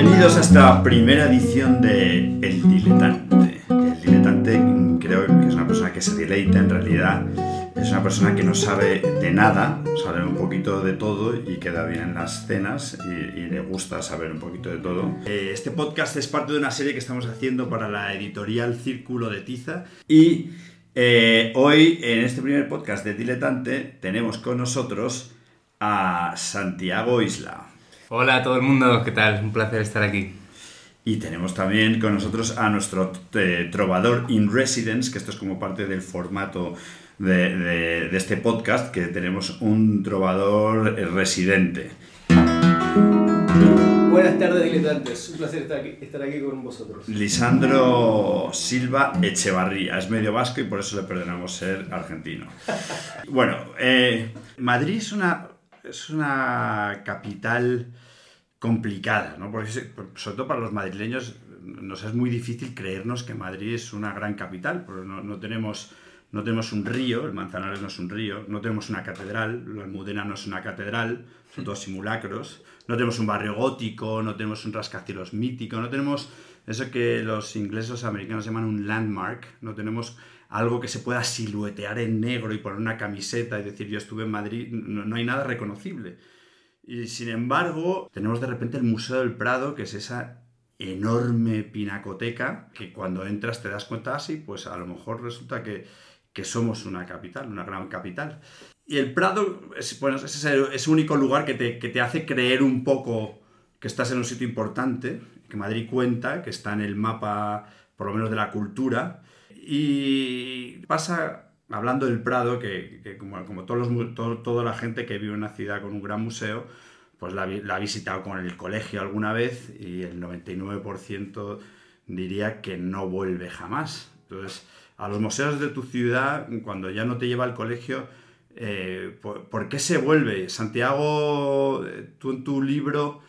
Bienvenidos a esta primera edición de El Diletante. El diletante creo que es una persona que se deleita en realidad. Es una persona que no sabe de nada, sabe un poquito de todo y queda bien en las cenas y, y le gusta saber un poquito de todo. Eh, Este podcast es parte de una serie que estamos haciendo para la editorial Círculo de Tiza y eh, hoy en este primer podcast de Diletante tenemos con nosotros a Santiago Isla. Hola a todo el mundo, ¿qué tal? Un placer estar aquí. Y tenemos también con nosotros a nuestro eh, trovador in residence, que esto es como parte del formato de, de- de este podcast, que tenemos un trovador eh, residente. Buenas tardes, diletantes. Un placer estar aquí, estar aquí con vosotros. Lisandro Silva Echevarría. Es medio vasco y por eso le perdonamos ser argentino. Bueno, eh, Madrid es una, es una capital complicada, ¿no? Porque sobre todo para los madrileños nos es muy difícil creernos que Madrid es una gran capital, porque no, no tenemos, no tenemos un río, el Manzanares no es un río, no tenemos una catedral, la Almudena no es una catedral, son todos simulacros, no tenemos un barrio gótico, no tenemos un rascacielos mítico, no tenemos eso que los ingleses los americanos llaman un landmark, no tenemos algo que se pueda siluetear en negro y poner una camiseta y decir yo estuve en Madrid, no, no hay nada reconocible. Y sin embargo, tenemos de repente el Museo del Prado, que es esa enorme pinacoteca que cuando entras te das cuenta así, pues a lo mejor resulta que, que somos una capital, una gran capital. Y el Prado es, bueno, es ese, ese único lugar que te, que te hace creer un poco que estás en un sitio importante, que Madrid cuenta, que está en el mapa por lo menos de la cultura. Y pasa, hablando del Prado, que, como, como todos los todo- toda la gente que vive en una ciudad con un gran museo, pues la, ha visitado con el colegio alguna vez y el 99% diría que no vuelve jamás. Entonces, a los museos de tu ciudad, cuando ya no te lleva al colegio, eh, ¿por, qué se vuelve? Santiago, eh, tú en tu libro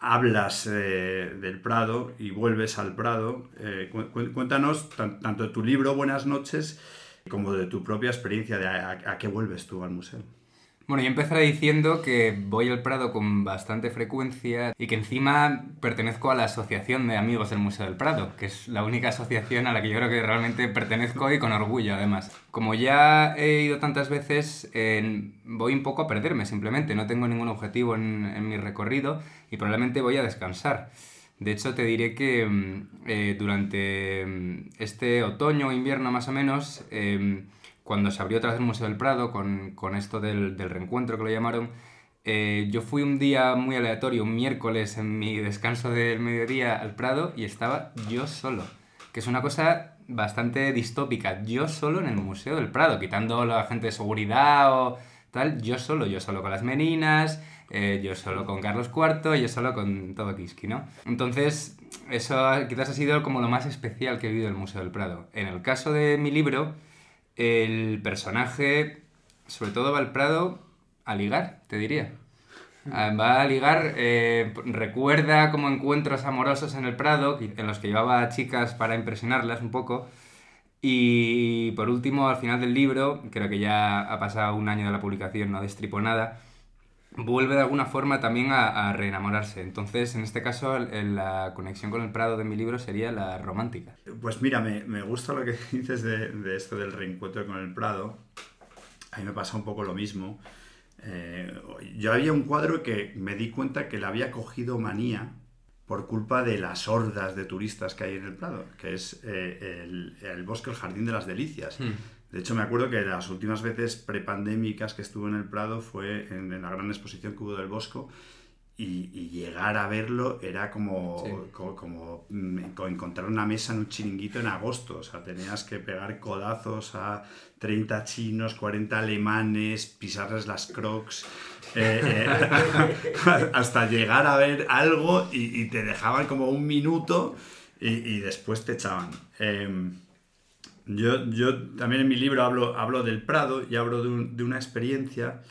hablas eh, del Prado y vuelves al Prado. Eh, cu- cu- cuéntanos tan- tanto de tu libro Buenas noches como de tu propia experiencia de a, a- qué vuelves tú al museo. Bueno, yo empezaré diciendo que voy al Prado con bastante frecuencia y que encima pertenezco a la Asociación de Amigos del Museo del Prado, que es la única asociación a la que yo creo que realmente pertenezco y con orgullo además. Como ya he ido tantas veces, eh, voy un poco a perderme simplemente, no tengo ningún objetivo en, en mi recorrido y probablemente voy a descansar. De hecho, te diré que mm, eh, durante mm, este otoño o invierno más o menos, em, cuando se abrió otra vez el Museo del Prado con, con esto del, del reencuentro que lo llamaron, eh, yo fui un día muy aleatorio, un miércoles en mi descanso del mediodía al Prado y estaba yo solo, que es una cosa bastante distópica, yo solo en el Museo del Prado, quitando la gente de seguridad o tal, yo solo, yo solo con las meninas, eh, yo solo con Carlos IV, yo solo con todo Kiski, ¿no? Entonces, eso quizás ha sido como lo más especial que he vivido en el Museo del Prado. En el caso de mi libro, el personaje, sobre todo va al Prado a ligar, te diría. Ah, Va a ligar, eh, recuerda como encuentros amorosos en el Prado, en los que llevaba chicas para impresionarlas un poco. Y por último, al final del libro, creo que ya ha pasado un año de la publicación, no destripo nada, vuelve de alguna forma también a, a reenamorarse. Entonces, en este caso, la conexión con el Prado de mi libro sería la romántica. Pues mira, me, me gusta lo que dices de, de esto del reencuentro con el Prado. A mí me pasa un poco lo mismo. Eh, yo había un cuadro que me di cuenta que le había cogido manía por culpa de las hordas de turistas que hay en el Prado, que es eh, el, el bosque, el jardín de las delicias. De hecho, me acuerdo que las últimas veces prepandémicas que estuve en el Prado fue en, en la gran exposición que hubo del Bosco y, y llegar a verlo era como, Sí. co- como, mm, co- encontrar una mesa en un chiringuito en agosto. O sea, tenías que pegar codazos a 30 chinos, 40 alemanes, pisarles las crocs, eh, eh, hasta llegar a ver algo y, y te dejaban como un minuto y, y después te echaban. Em, yo, yo también en mi libro hablo, hablo del Prado y hablo de, un- de una experiencia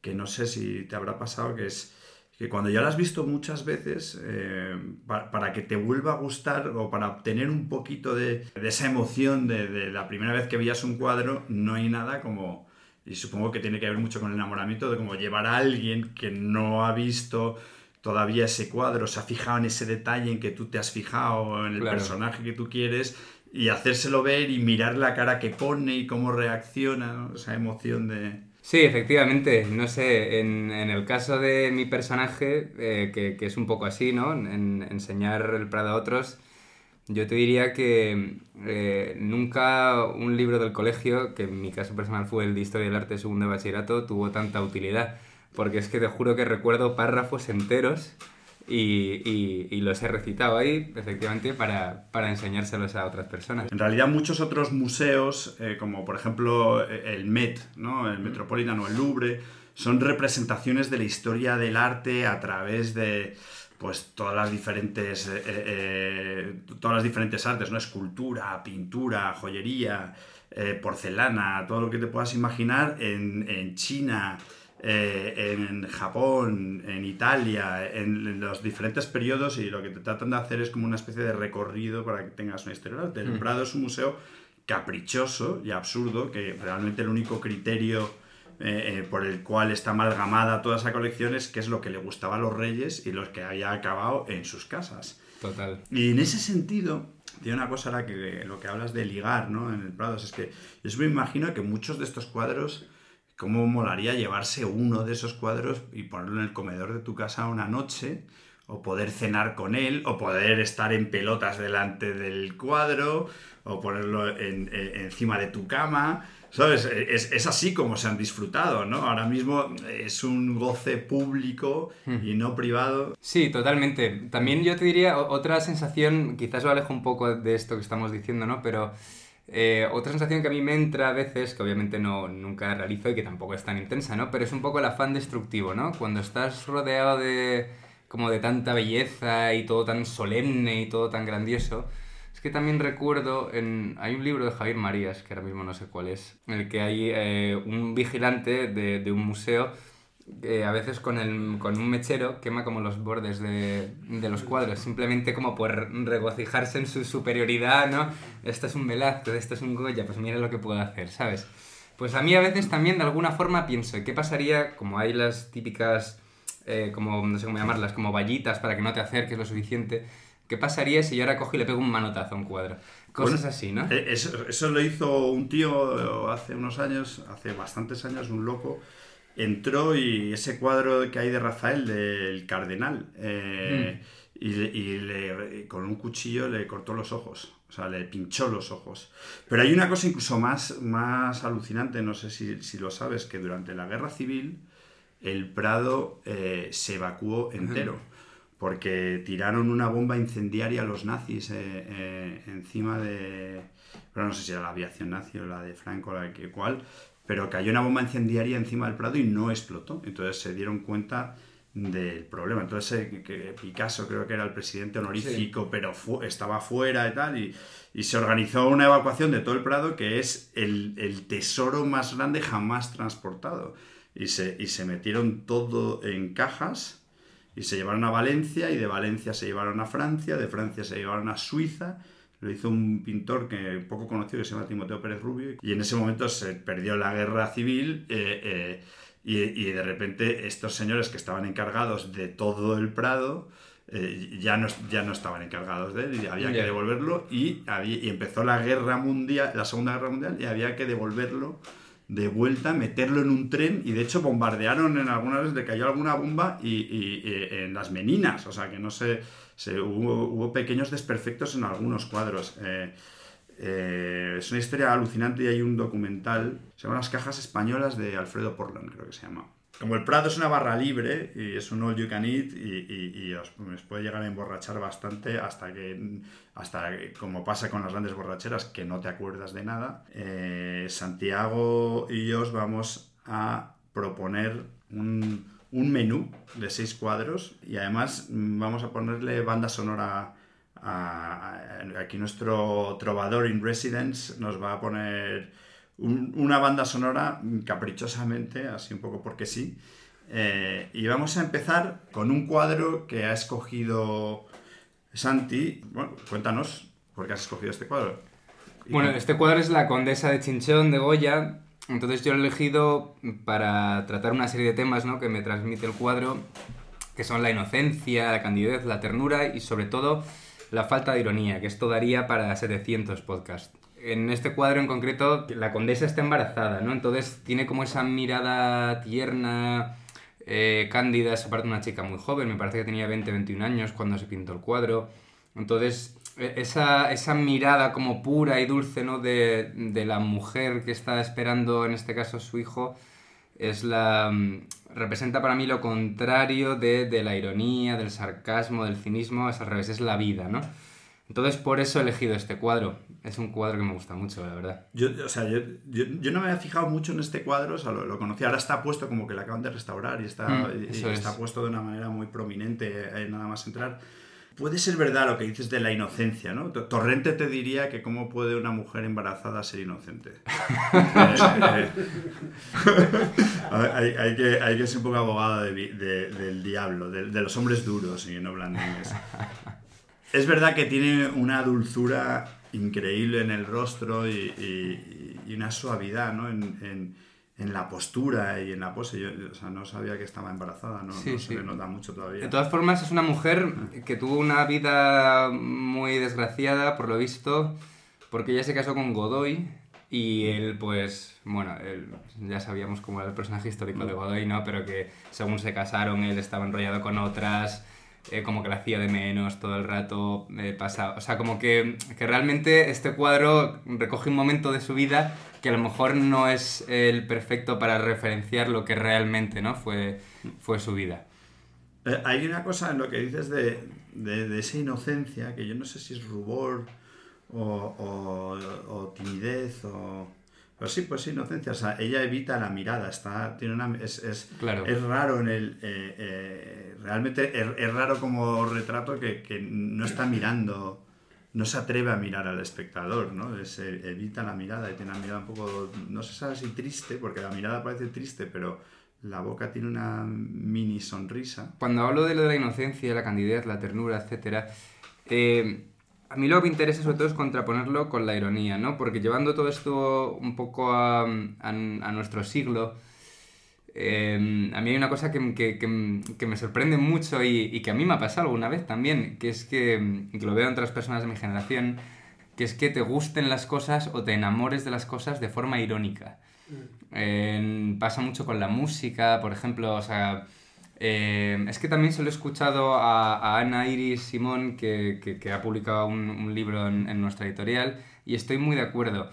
que no sé si te habrá pasado, que es que cuando ya lo has visto muchas veces, eh, pa- para que te vuelva a gustar o para obtener un poquito de, de esa emoción de, de la primera vez que veías un cuadro, no hay nada como, y supongo que tiene que ver mucho con el enamoramiento, de como llevar a alguien que no ha visto todavía ese cuadro, se ha fijado en ese detalle en que tú te has fijado, en el Claro. personaje que tú quieres, y hacérselo ver y mirar la cara que pone y cómo reacciona, ¿no? esa emoción de... Sí, efectivamente. No sé, en, en el caso de mi personaje, eh, que, que es un poco así, ¿no? En enseñar el Prado a otros, yo te diría que eh, nunca un libro del colegio, que en mi caso personal fue el de Historia del Arte segundo de bachillerato, tuvo tanta utilidad. Porque es que te juro que recuerdo párrafos enteros y, y- y los he recitado ahí, efectivamente, para, para enseñárselos a otras personas. En realidad muchos otros museos, eh, como por ejemplo el Met, ¿no? el Metropolitan o el Louvre, son representaciones de la historia del arte a través de pues todas las diferentes eh, eh, todas las diferentes artes, ¿no? Escultura, pintura, joyería, porcelana, todo lo que te puedas imaginar en, en China, eh, en Japón, en Italia, en, en los diferentes periodos y lo que te tratan de hacer es como una especie de recorrido para que tengas una historia. El Mm. Prado es un museo caprichoso y absurdo que realmente el único criterio eh, eh, por el cual está amalgamada toda esa colección es qué es lo que le gustaba a los reyes y los que había acabado en sus casas. Total. Y en ese sentido, tiene una cosa la que, lo que hablas de ligar ¿no? en el Prado, es que yo me imagino que muchos de estos cuadros, cómo molaría llevarse uno de esos cuadros y ponerlo en el comedor de tu casa una noche, o poder cenar con él, o poder estar en pelotas delante del cuadro, o ponerlo en- en- encima de tu cama. ¿Sabes? Es, es así como se han disfrutado, ¿no? Ahora mismo es un goce público y no privado. Sí, totalmente. También yo te diría otra sensación, quizás lo alejo un poco de esto que estamos diciendo, ¿no? Pero eh, otra sensación que a mí me entra a veces, que obviamente no, nunca realizo y que tampoco es tan intensa, ¿no? Pero es un poco el afán destructivo, ¿no? Cuando estás rodeado de como de tanta belleza y todo tan solemne y todo tan grandioso. Es que también recuerdo, en, hay un libro de Javier Marías, que ahora mismo no sé cuál es, en el que hay eh, un vigilante de, de un museo que a veces con, el, con un mechero quema como los bordes de, de los cuadros, simplemente como por regocijarse en su superioridad, ¿no? Esto es un Velázquez, esto es un Goya, pues mira lo que puedo hacer, ¿sabes? Pues a mí a veces también de alguna forma pienso, ¿qué pasaría, como hay las típicas, eh, como, no sé cómo llamarlas, como vallitas para que no te acerques lo suficiente, ¿qué pasaría si yo ahora cojo y le pego un manotazo a un cuadro? Cosas Bueno, así, ¿no? Eh, Eso, eso lo hizo un tío hace unos años, hace bastantes años, un loco. Entró y ese cuadro que hay de Rafael, del Cardenal, eh, y, le- y le- y con un cuchillo le cortó los ojos, o sea, le pinchó los ojos. Pero hay una cosa incluso más, más alucinante, no sé si, si lo sabes, que durante la Guerra Civil el Prado eh, se evacuó entero porque tiraron una bomba incendiaria los nazis eh, encima de... Pero no sé si era la aviación nazi o la de Franco la que cuál, pero cayó una bomba incendiaria encima del Prado y no explotó. Entonces se dieron cuenta del problema. Entonces eh, Picasso creo que era el presidente honorífico, pero fu- estaba fuera y tal, y, y se organizó una evacuación de todo el Prado que es el, el tesoro más grande jamás transportado. Y se, y se metieron todo en cajas y se llevaron a Valencia y de Valencia se llevaron a Francia, de Francia se llevaron a Suiza. Lo hizo un pintor que poco conocido que se llama Timoteo Pérez Rubio y en ese momento se perdió la guerra civil eh, eh, y, y de repente estos señores que estaban encargados de todo el Prado eh, ya, no, ya no estaban encargados de él y había que devolverlo y, había- y empezó la guerra mundial, la segunda guerra mundial y había que devolverlo de vuelta, meterlo en un tren y de hecho bombardearon en algunas veces, le cayó alguna bomba y, y- y en las meninas, o sea que no sé, se, hubo, pequeños desperfectos en algunos cuadros. Eh, eh, es una historia alucinante y hay un documental, se llama Las cajas españolas de Alfredo Portland, creo que se llama. Como el Prado es una barra libre y es un all you can eat y, y- os, puede llegar a emborrachar bastante hasta que, hasta como pasa con las grandes borracheras, que no te acuerdas de nada, eh, Santiago y yo os vamos a proponer un, un menú de seis cuadros y además mm, vamos a ponerle banda sonora a- aquí nuestro trovador in residence nos va a poner un- una banda sonora caprichosamente, así un poco porque sí. Eh, y vamos a empezar con un cuadro que ha escogido Santi. Bueno, cuéntanos por qué has escogido este cuadro. Bueno, este cuadro es la Condesa de Chinchón de Goya. Entonces yo lo he elegido para tratar una serie de temas ¿no? que me transmite el cuadro. que son la inocencia, la candidez, la ternura y sobre todo la falta de ironía, que esto daría para 700 podcasts. En este cuadro en concreto, la condesa está embarazada, ¿no? Entonces tiene como esa mirada tierna, eh, cándida, es aparte una chica muy joven, me parece que tenía 20, 21 años cuando se pintó el cuadro. Entonces, esa, esa mirada como pura y dulce, ¿no? De, de la mujer que está esperando, en este caso, su hijo, es la... mm, representa para mí lo contrario de, de la ironía, del sarcasmo, del cinismo, es al revés, es la vida, ¿no? Entonces, por eso he elegido este cuadro. Es un cuadro que me gusta mucho, la verdad. Yo, o sea, yo, yo, yo no me había fijado mucho en este cuadro, o sea, lo, lo conocí, ahora está puesto como que lo acaban de restaurar y está, Mm, y- y eso es. está puesto de una manera muy prominente, eh, nada más entrar. Puede ser verdad lo que dices de la inocencia, ¿no? To- Torrente te diría que cómo puede una mujer embarazada ser inocente. Eh, eh, hay, hay que, hay que ser un poco abogado de de- del diablo, de, de los hombres duros y no blandines. Es verdad que tiene una dulzura increíble en el rostro y, y- y una suavidad ¿no? en, en- en la postura y en la pose. Yo, o sea, no sabía que estaba embarazada, no, Sí, no sí. se le nota mucho todavía. De todas formas, es una mujer que tuvo una vida muy desgraciada, por lo visto, porque ella se casó con Godoy y él, pues, bueno, él, ya sabíamos cómo era el personaje histórico de Godoy, ¿no? Pero que según se casaron, él estaba enrollado con otras, eh, como que la hacía de menos todo el rato, eh, o sea, como que, que realmente este cuadro recoge un momento de su vida que a lo mejor no es el perfecto para referenciar lo que realmente, ¿no? Fue, fue su vida. Eh, hay una cosa en lo que dices de, de- de esa inocencia, que yo no sé si es rubor o, o- o timidez o... Pero sí, pues sí, inocencia. O sea, ella evita la mirada, está, tiene una, es, es, Claro. es raro en el... eh, eh, realmente es, es raro como retrato que, que no está mirando, no se atreve a mirar al espectador, ¿no? Es, eh, evita la mirada y tiene una mirada un poco, no sé sabe si triste, porque la mirada parece triste, pero la boca tiene una mini sonrisa. Cuando hablo de lo de la inocencia, la candidez, la ternura, etc., eh, a mí lo que me interesa sobre todo es contraponerlo con la ironía, ¿no? Porque llevando todo esto un poco a, a- a nuestro siglo, eh, a mí hay una cosa que, que- que- que me sorprende mucho y, y que a mí me ha pasado alguna vez también, que es que, que lo veo en otras personas de mi generación, que es que te gusten las cosas o te enamores de las cosas de forma irónica. Eh, pasa mucho con la música, por ejemplo, o sea, eh, es que también se lo he escuchado a, a Ana Iris Simón, que, que- que ha publicado un, un libro en, en nuestra editorial, y estoy muy de acuerdo.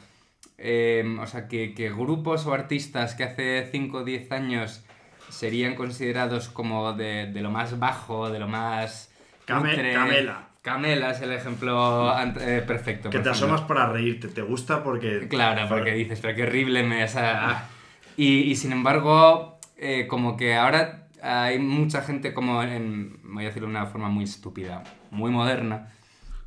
Eh, o sea, que, que grupos o artistas que hace 5 o 10 años serían considerados como de, de lo más bajo, de lo más... Came-. Camela. Camela es el ejemplo eh, perfecto. Que te ejemplo. asomas para reírte, te gusta porque... Claro, porque dices, pero qué horrible me... o sea, ah. y, y sin embargo, eh, como que ahora hay mucha gente como en, voy a decirlo de una forma muy estúpida, muy moderna,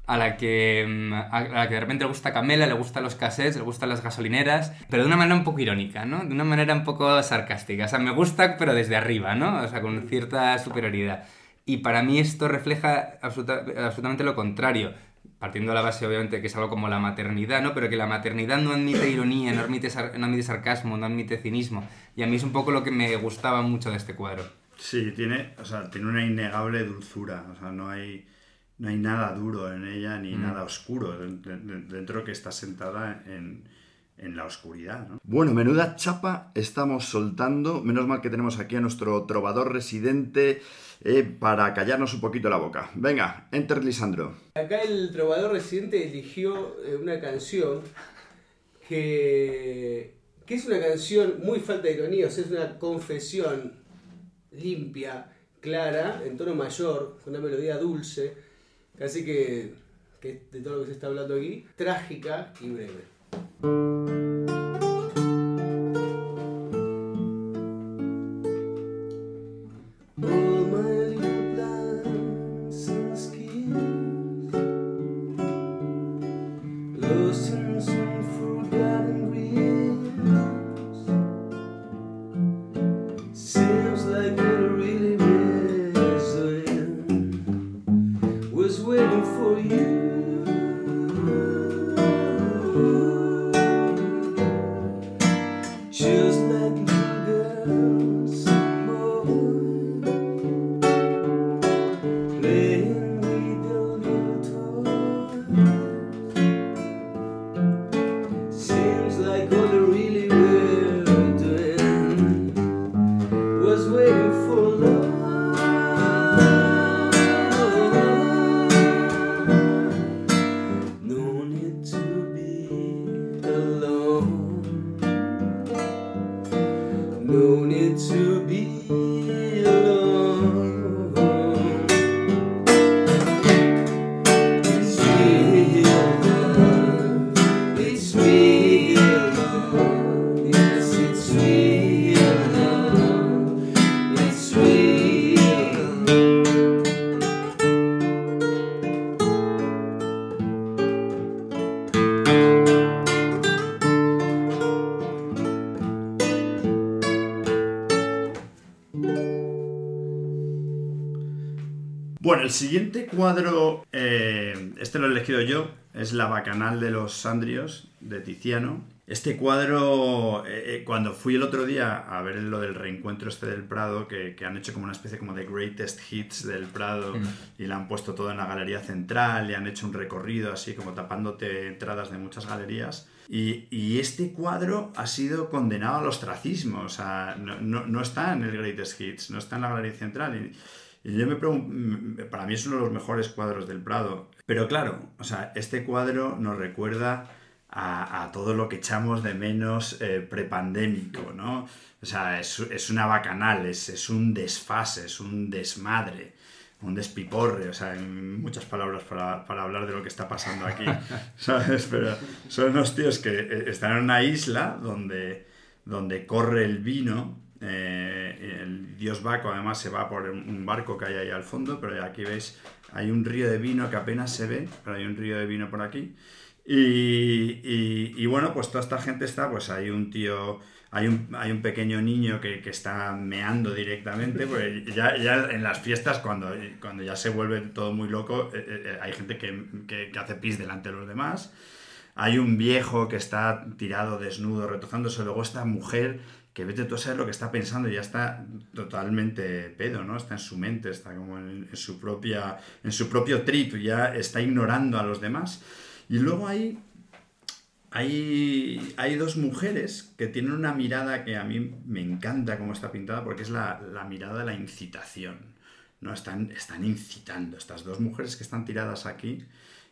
a la que, mm, a la que de repente le gusta Camela, le gustan los cassettes, le gustan las gasolineras, pero de una manera un poco irónica, ¿no? De una manera un poco sarcástica. O sea, me gusta, pero desde arriba, ¿no? O sea, con cierta superioridad. Y para mí esto refleja absoluta- absolutamente lo contrario. Partiendo de la base, obviamente, que es algo como la maternidad, ¿no? Pero que la maternidad no admite ironía, no admite, no admite sarcasmo, no admite cinismo. Y a mí es un poco lo que me gustaba mucho de este cuadro. Sí, tiene, o sea, tiene una innegable dulzura, o sea, no hay, no hay nada duro en ella ni Mm. nada oscuro de- de- de- dentro que está sentada en, en la oscuridad. ¿no? Bueno, menuda chapa estamos soltando, menos mal que tenemos aquí a nuestro trovador residente eh, para callarnos un poquito la boca. Venga, enter Lisandro. Acá el trovador residente eligió eh, una canción que, que es una canción muy falta de ironía, o sea, es una confesión limpia, clara, en tono mayor, con una melodía dulce, casi que, que de todo lo que se está hablando aquí, trágica y breve. El siguiente cuadro, eh, este lo he elegido yo, es La Bacanal de los Sandrios, de Tiziano. Este cuadro, eh, eh, cuando fui el otro día a ver lo del reencuentro este del Prado, que, que han hecho como una especie como de greatest hits del Prado Mm. y le han puesto todo en la galería central y han hecho un recorrido así como tapándote entradas de muchas galerías. Y, y este cuadro ha sido condenado al ostracismo, o sea, no, no- no está en el greatest hits, no está en la galería central. Y yo me pregunto, para mí es uno de los mejores cuadros del Prado. Pero claro, o sea, este cuadro nos recuerda a, a todo lo que echamos de menos eh, prepandémico, ¿no? O sea, es, es una bacanal, es, es un desfase, es un desmadre, un despiporre, o sea, en muchas palabras para, para hablar de lo que está pasando aquí, ¿sabes? Pero son unos tíos que eh, están en una isla donde, donde corre el vino, eh, el dios Baco además se va por un barco que hay ahí al fondo, pero aquí veis, hay un río de vino que apenas se ve, pero hay un río de vino por aquí. Y, bueno, pues toda esta gente está, pues hay un tío, hay un, hay un pequeño niño que, que está meando directamente, pues ya, ya en las fiestas, cuando, cuando ya se vuelve todo muy loco, eh, eh, hay gente que, que- que hace pis delante de los demás. Hay un viejo que está tirado, desnudo, retozándose. Luego esta mujer que vete tú a saber lo que está pensando ya está totalmente pedo, ¿no? Está en su mente, está como en, en su, propia, en su propio trip, ya está ignorando a los demás. Y luego hay, hay, hay dos mujeres que tienen una mirada que a mí me encanta cómo está pintada porque es la, la mirada de la incitación. ¿no? Están, están incitando. Estas dos mujeres que están tiradas aquí,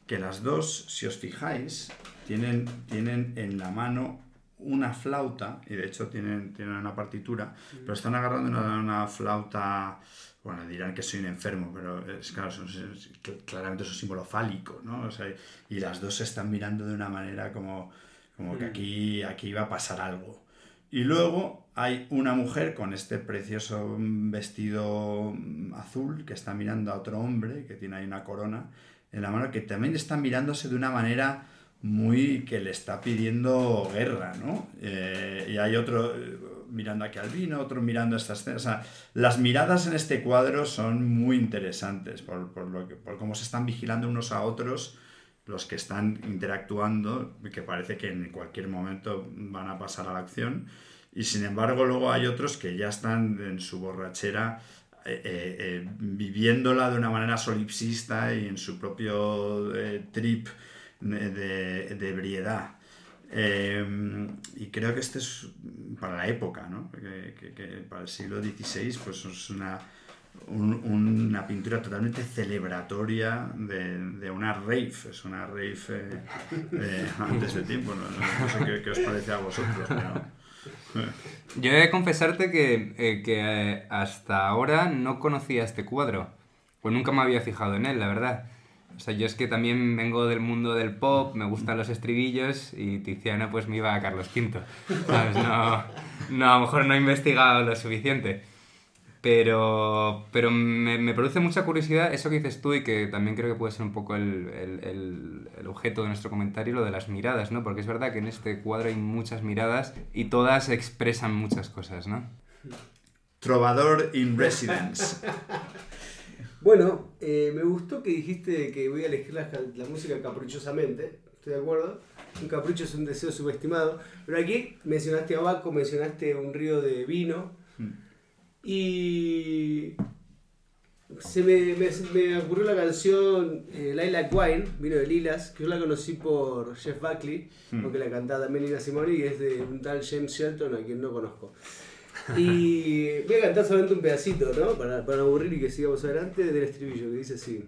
que las dos, si os fijáis, tienen, tienen en la mano una flauta, y de hecho tienen, tienen una partitura, pero están agarrando una, una flauta, bueno, dirán que soy un enfermo, pero es claro, son- es- claramente es un símbolo fálico, ¿no? O sea, y las dos se están mirando de una manera como, como que aquí, aquí va a pasar algo. Y luego hay una mujer con este precioso vestido mm, azul que está mirando a otro hombre que tiene ahí una corona en la mano que también está mirándose de una manera muy que le está pidiendo guerra, ¿no? Eh, y hay otro eh, mirando aquí al vino, otro mirando esta escena. O sea, las miradas en este cuadro son muy interesantes por, por lo que, por cómo se están vigilando unos a otros los que están interactuando, que parece que en cualquier momento van a pasar a la acción. Y sin embargo, luego hay otros que ya están en su borrachera eh, viviéndola de una manera solipsista y en su propio trip de, de- ebriedad. Eh, y creo que este es para la época, ¿no? que, que- para el siglo XVI pues es una, un- una pintura totalmente celebratoria de, de una rave, es una rave eh, antes de tiempo, no, no- sé qué, os parece a vosotros, pero... Yo he de confesarte que, eh, que eh, hasta ahora no conocía este cuadro. Pues nunca me había fijado en él, la verdad. O sea, yo es que también vengo del mundo del pop, me gustan los estribillos y Tiziano pues me iba a Carlos V. ¿Sabes? No, no, a lo mejor no he investigado lo suficiente. Pero, pero me, me produce mucha curiosidad eso que dices tú y que también creo que puede ser un poco el, el- el- el objeto de nuestro comentario, lo de las miradas, ¿no? Porque es verdad que en este cuadro hay muchas miradas y todas expresan muchas cosas, ¿no? Trovador in Residence. Bueno, eh, me gustó que dijiste que voy a elegir la, la música caprichosamente. Estoy de acuerdo. Un capricho es un deseo subestimado. Pero aquí mencionaste a Baco, mencionaste un río de vino. Y se me, me, me ocurrió la canción eh, Lilac Wine, vino de Lilas, que yo la conocí por Jeff Buckley, porque la cantaba también Nina Simone y es de un tal James Shelton a quien no conozco. Y voy a cantar solamente un pedacito, ¿no? Para, para aburrir y que sigamos adelante del estribillo que dice así.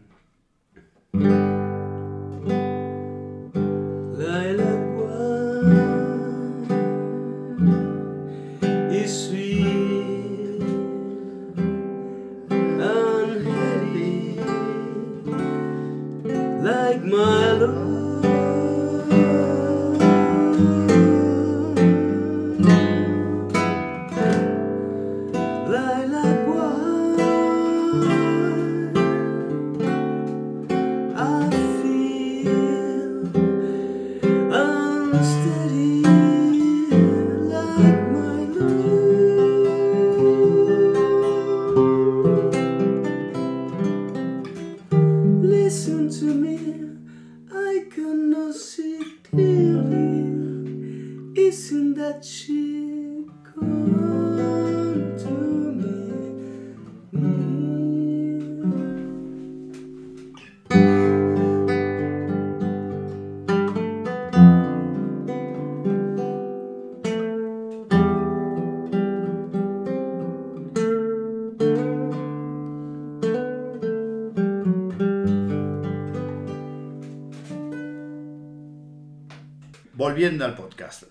Volviendo al podcast.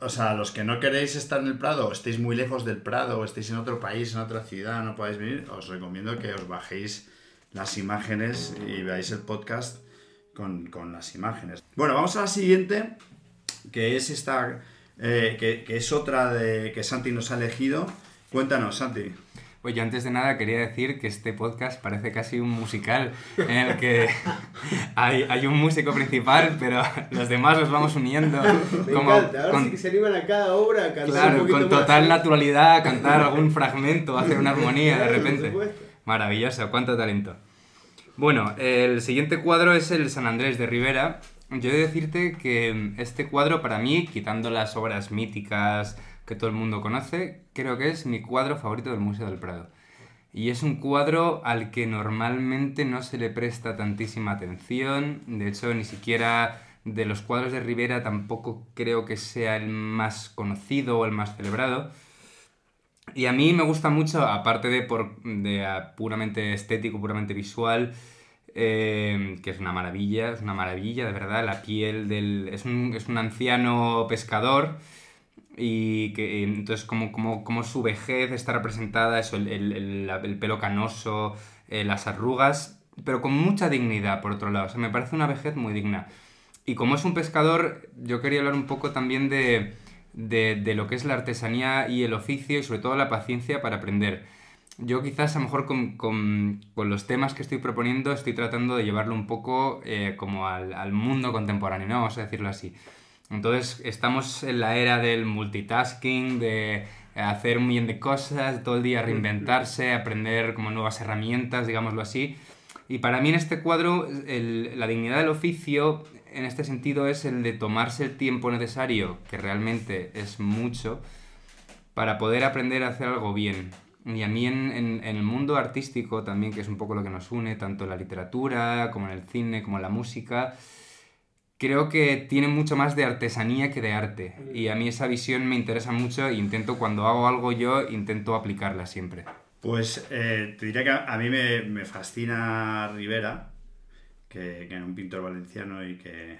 O sea, los que no queréis estar en el Prado, estéis muy lejos del Prado, o estéis en otro país, en otra ciudad, no podáis venir, os recomiendo que os bajéis las imágenes y veáis el podcast con, con las imágenes. Bueno, vamos a la siguiente, que es esta, eh, que, es otra que Santi nos ha elegido. Cuéntanos, Santi. Oye, antes de nada quería decir que este podcast parece casi un musical en el que hay, hay un músico principal, pero los demás los vamos uniendo. Me como encanta, ahora con- sí que se animan a cada obra a cantar un Claro, poquito con más. total naturalidad a cantar algún fragmento, a hacer una armonía de Claro, repente. Maravilloso, cuánto talento. Bueno, el siguiente cuadro es el San Andrés de Rivera. Yo he de decirte que este cuadro para mí, quitando las obras míticas que todo el mundo conoce, creo que es mi cuadro favorito del Museo del Prado. Y es un cuadro al que normalmente no se le presta tantísima atención. De hecho, ni siquiera de los cuadros de Rivera tampoco creo que sea el más conocido o el más celebrado. Y a mí me gusta mucho, aparte de, por, de ah, puramente estético, puramente visual, eh, que es una maravilla, es una maravilla, de verdad, la piel del... Es un, es un anciano pescador y que entonces como, como, como su vejez está representada, eso, el, el- el- el pelo canoso, eh, las arrugas, pero con mucha dignidad, por otro lado. O sea, me parece una vejez muy digna. Y como es un pescador, yo quería hablar un poco también de, de, de lo que es la artesanía y el oficio y sobre todo la paciencia para aprender. Yo quizás a lo mejor con, con- con los temas que estoy proponiendo estoy tratando de llevarlo un poco eh, como al, al mundo contemporáneo, ¿no? Vamos a decirlo así. Entonces estamos en la era del multitasking, de hacer un millón de cosas, todo el día reinventarse, aprender como nuevas herramientas, digámoslo así. Y para mí en este cuadro el- la dignidad del oficio en este sentido es el de tomarse el tiempo necesario, que realmente es mucho, para poder aprender a hacer algo bien. Y a mí en, en- en el mundo artístico también, que es un poco lo que nos une, tanto en la literatura como en el cine, como en la música, creo que tiene mucho más de artesanía que de arte. Y a mí esa visión me interesa mucho e intento, cuando hago algo yo, intento aplicarla siempre. Pues eh, te diría que a, mí me, me fascina Rivera, que, que era un pintor valenciano y que,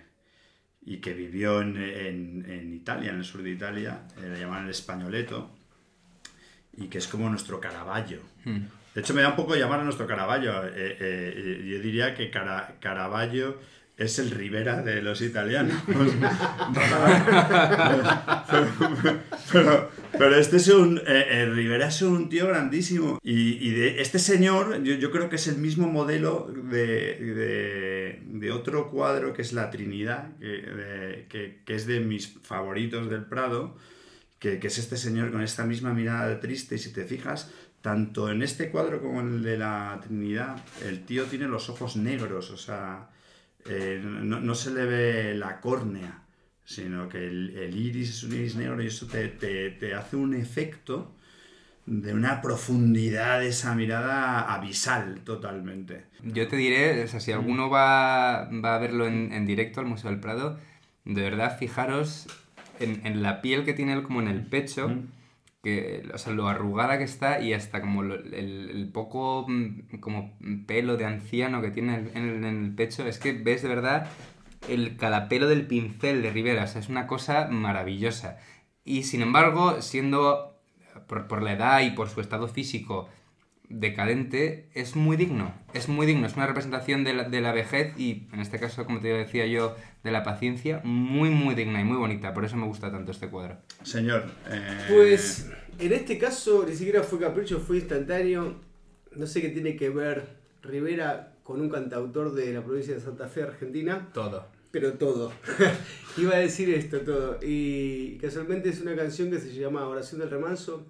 y que vivió en, en- en Italia, en el sur de Italia, eh, le llamaban el españoleto, y que es como nuestro Caravaggio. Hmm. De hecho, me da un poco llamar a nuestro Caravaggio. eh, eh, yo diría que Cara- Caravaggio es el Rivera de los italianos. pero, pero este es un. eh, eh, Rivera es un tío grandísimo. Y, y de este señor, yo, yo creo que es el mismo modelo de, de, de otro cuadro que es La Trinidad, que, de- que- que es de mis favoritos del Prado que, que es este señor con esta misma mirada triste y si te fijas, tanto en este cuadro como en el de la Trinidad, el tío tiene los ojos negros, o sea, eh, no, no se le ve la córnea, sino que el, el iris es un iris negro y eso te, te- te hace un efecto de una profundidad de esa mirada abisal totalmente. Yo te diré, o sea, si alguno va, va a verlo en, en directo al Museo del Prado, de verdad fijaros en, en la piel que tiene él como en el pecho, que, o sea, lo arrugada que está y hasta como el, poco mm, como pelo de anciano que tiene en el, en el pecho, es que ves de verdad el cada pelo del pincel de Rivera, o sea, es una cosa maravillosa. Y sin embargo, siendo por, por la edad y por su estado físico decadente, es muy digno. Es muy digno. Es una representación de la, de la vejez y, en este caso, como te decía yo, de la paciencia, muy, muy digna y muy bonita. Por eso me gusta tanto este cuadro. Señor, eh, Pues en este caso ni siquiera fue capricho, fue instantáneo. No sé qué tiene que ver Rivera con un cantautor de la provincia de Santa Fe, Argentina, Todo. pero todo. Iba a decir esto todo. Y casualmente es una canción que se llama Oración del Remanso,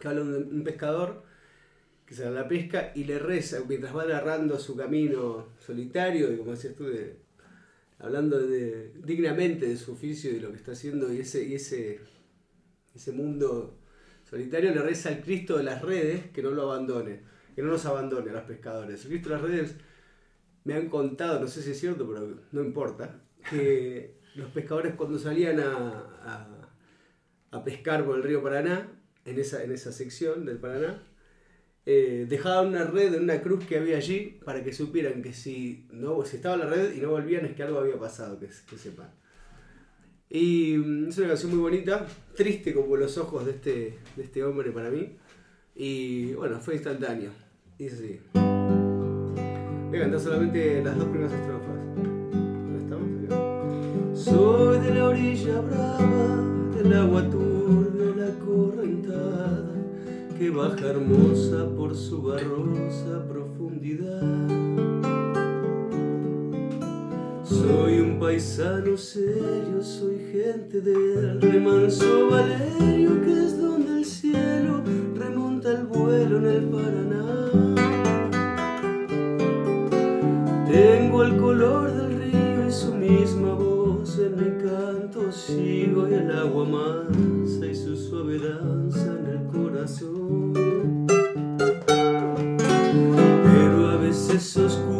que habla de un pescador que sale a la pesca y le reza mientras va narrando su camino solitario y como decías tú, de, hablando de, dignamente de su oficio y de lo que está haciendo y ese, y ese, ese mundo solitario le reza al Cristo de las redes que no lo abandone, que no nos abandone a los pescadores. El Cristo de las redes me han contado, no sé si es cierto, pero no importa, que los pescadores cuando salían a, a, a pescar por el río Paraná, en esa, en esa sección del Paraná, eh, una red en una cruz que había allí para que supieran que si, no, si estaba la red y no volvían es que algo había pasado, que, sepan. Y mm, es una canción muy bonita, triste como los ojos de este, de este hombre para mí. Y bueno, fue instantáneo. Dice así. Voy a cantar solamente las dos primeras estrofas. ¿Dónde estamos? Soy de la orilla brava, del agua correntada, que baja hermosa por su barrosa profundidad. Soy un paisano serio, soy gente del remanso Valerio, que es donde el cielo remonta el vuelo en el Paraná. Tengo el color del río y su misma canto sigo y el agua mansa y su suave danza en el corazón. Pero a veces oscura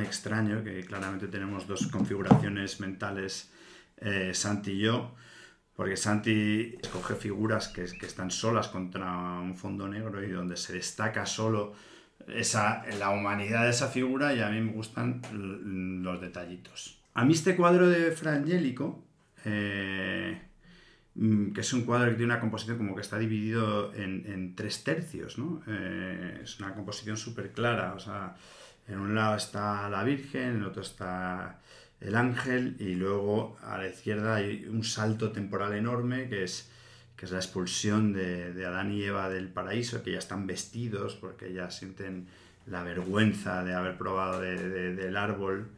extraño, que claramente tenemos dos configuraciones mentales, eh, Santi y yo, porque Santi escoge figuras que, están solas contra un fondo negro y donde se destaca solo esa, la humanidad de esa figura y a mí me gustan los detallitos. A mí este cuadro de Fra Angelico, eh, mm, que es un cuadro que tiene una composición como que está dividido en, en tres tercios, ¿no? Eh, es una composición súper clara, o sea, en un lado está la Virgen, en el otro está el ángel y luego a la izquierda hay un salto temporal enorme que es, que es la expulsión de, Adán y Eva del paraíso, que ya están vestidos porque ya sienten la vergüenza de haber probado de- de- del árbol,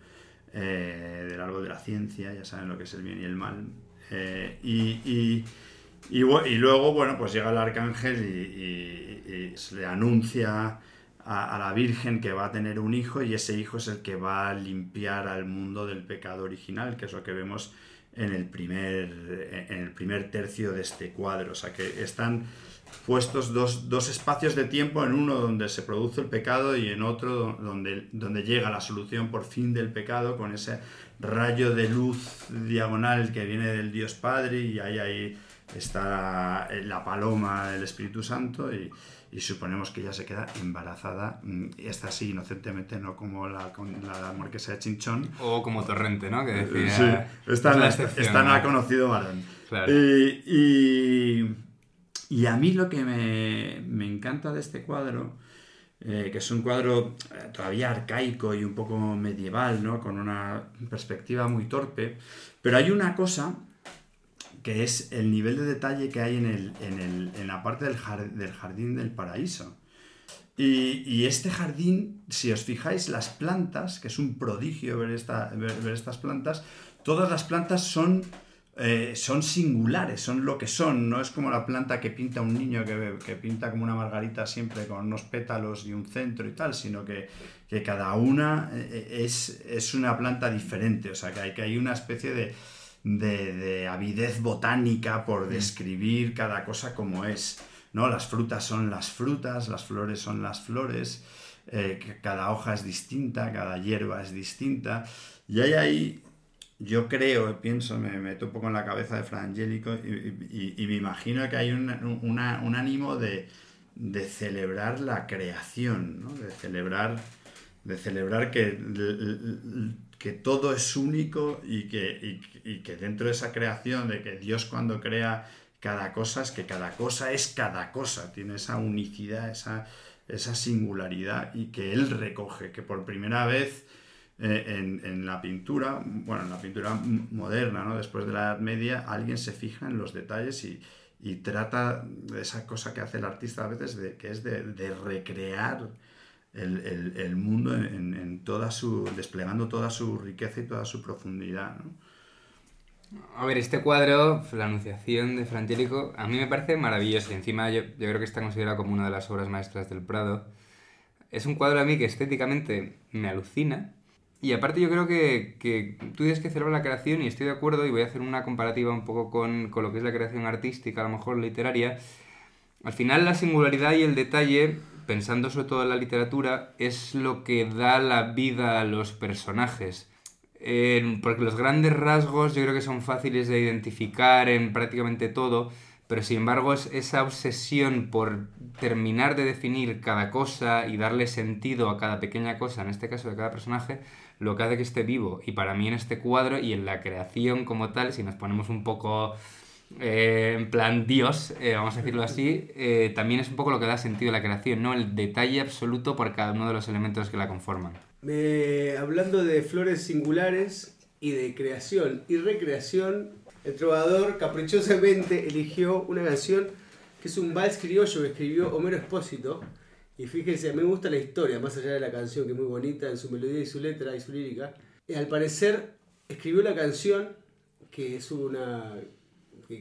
eh, del árbol de la ciencia, ya saben lo que es el bien y el mal. Eh, y, y- luego, bueno, pues llega el arcángel y se le anuncia a, la Virgen que va a tener un hijo y ese hijo es el que va a limpiar al mundo del pecado original, que es lo que vemos en el primer, en el primer tercio de este cuadro. O sea que están puestos dos, dos espacios de tiempo, en uno donde se produce el pecado y en otro do- donde, donde llega la solución por fin del pecado con ese rayo de luz diagonal que viene del Dios Padre y ahí, ahí está la, paloma del Espíritu Santo y suponemos que ella se queda embarazada, mm, y esta sí inocentemente, no como la, con la marquesa de Chinchón, O como Torrente, ¿no? Que decía... Sí, esta, es la no- esta no ¿no? ha conocido varón. Claro. Y, y- y a mí lo que me, me encanta de este cuadro, eh, que es un cuadro eh, todavía arcaico y un poco medieval, ¿no? con una perspectiva muy torpe, pero hay una cosa que es el nivel de detalle que hay en, el, en, el- en la parte del, del jardín del paraíso. Y, y este jardín, si os fijáis, las plantas, que es un prodigio ver, esta, ver estas plantas, todas las plantas son, eh, son singulares, son lo que son, no es como la planta que pinta un niño que, que pinta como una margarita siempre con unos pétalos y un centro y tal, sino que, que cada una eh, es, es una planta diferente, o sea que hay, que hay una especie de, de, de avidez botánica por describir cada cosa como es. ¿no? Las frutas son las frutas, las flores son las flores, eh, cada hoja es distinta, cada hierba es distinta. Y hay ahí, yo creo, pienso, me meto un poco en la cabeza de Fra Angelico y, y- y me imagino que hay un, una- un ánimo de, de celebrar la creación, ¿no? de celebrar de celebrar que, que todo es único y que, y que dentro de esa creación, de que Dios cuando crea cada cosa, es que cada cosa es cada cosa, tiene esa unicidad, esa, esa singularidad y que Él recoge, que por primera vez eh, en, la pintura, bueno, en la pintura moderna, ¿no? después de la Edad Media, alguien se fija en los detalles y, y trata de esa cosa que hace el artista a veces, de, que es de, de recrear el, el, mundo en, en, toda su, desplegando toda su riqueza y toda su profundidad. ¿no? A ver, este cuadro, La Anunciación de Frangélico, a mí me parece maravilloso. Y encima yo, yo creo que está considerado como una de las obras maestras del Prado. Es un cuadro a mí que estéticamente me alucina. Y aparte yo creo que, que tú tienes que celebrar la creación y estoy de acuerdo y voy a hacer una comparativa un poco con, con lo que es la creación artística, a lo mejor literaria. Al final la singularidad y el detalle, pensando sobre todo en la literatura, es lo que da la vida a los personajes porque los grandes rasgos yo creo que son fáciles de identificar en prácticamente todo, pero sin embargo es esa obsesión por terminar de definir cada cosa y darle sentido a cada pequeña cosa, en este caso de cada personaje, lo que hace que esté vivo. Y para mí en este cuadro y en la creación como tal, si nos ponemos un poco eh, en plan Dios, eh, vamos a decirlo así, eh, también es un poco lo que da sentido a la creación, ¿no? El detalle absoluto por cada uno de los elementos que la conforman. Hablando de flores singulares y de creación y recreación, el trovador caprichosamente eligió una canción que es un vals criollo que escribió Homero Espósito. Y fíjense, me gusta la historia, más allá de la canción que es muy bonita en su melodía y su letra y su lírica. Y al parecer escribió la canción que es una.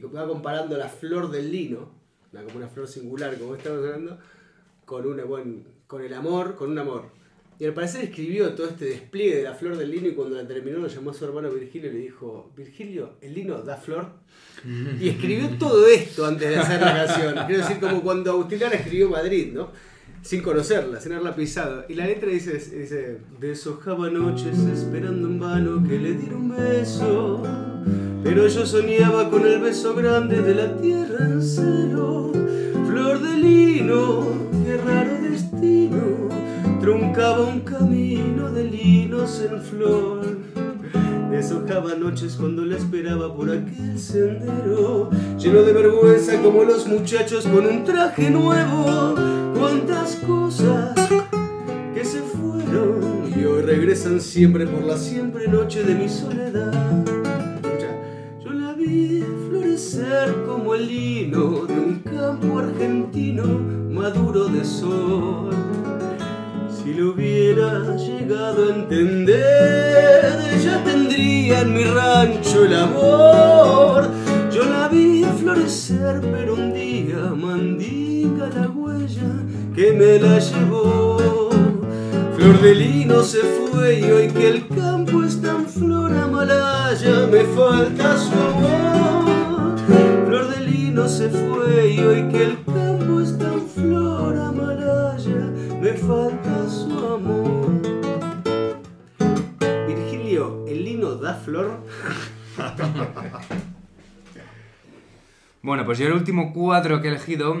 Que va comparando la flor del lino, como una flor singular, como estamos hablando, con, una, bueno, con el amor, con un amor. Y al parecer escribió todo este despliegue de la flor del lino y cuando la terminó lo llamó a su hermano Virgilio y le dijo, Virgilio, ¿el lino da flor? Y escribió todo esto antes de hacer la canción. Quiero decir, como cuando Agustín Lara escribió Madrid, ¿no? Sin conocerla, sin haberla pisado. Y la letra dice, dice, deshojaba noches esperando en vano que le diera un beso. Pero yo soñaba con el beso grande de la tierra en celo. Flor de lino, qué raro destino truncaba un camino de linos en flor. Deshojaba noches cuando la esperaba por aquel sendero, lleno de vergüenza como los muchachos con un traje nuevo. Cuántas cosas que se fueron y hoy regresan siempre por la siempre noche de mi soledad. Florecer como el lino de un campo argentino maduro de sol si lo hubiera llegado a entender, ya tendría en mi rancho el amor. Yo la vi florecer, pero un día mandinga la huella que me la llevó. Flor de lino se fue y hoy que el campo está en flor amalaya me falta su amor. Se fue y hoy que el campo está en flor amalaya me falta su amor. Virgilio, ¿el lino da flor? bueno, pues yo el último cuadro que he elegido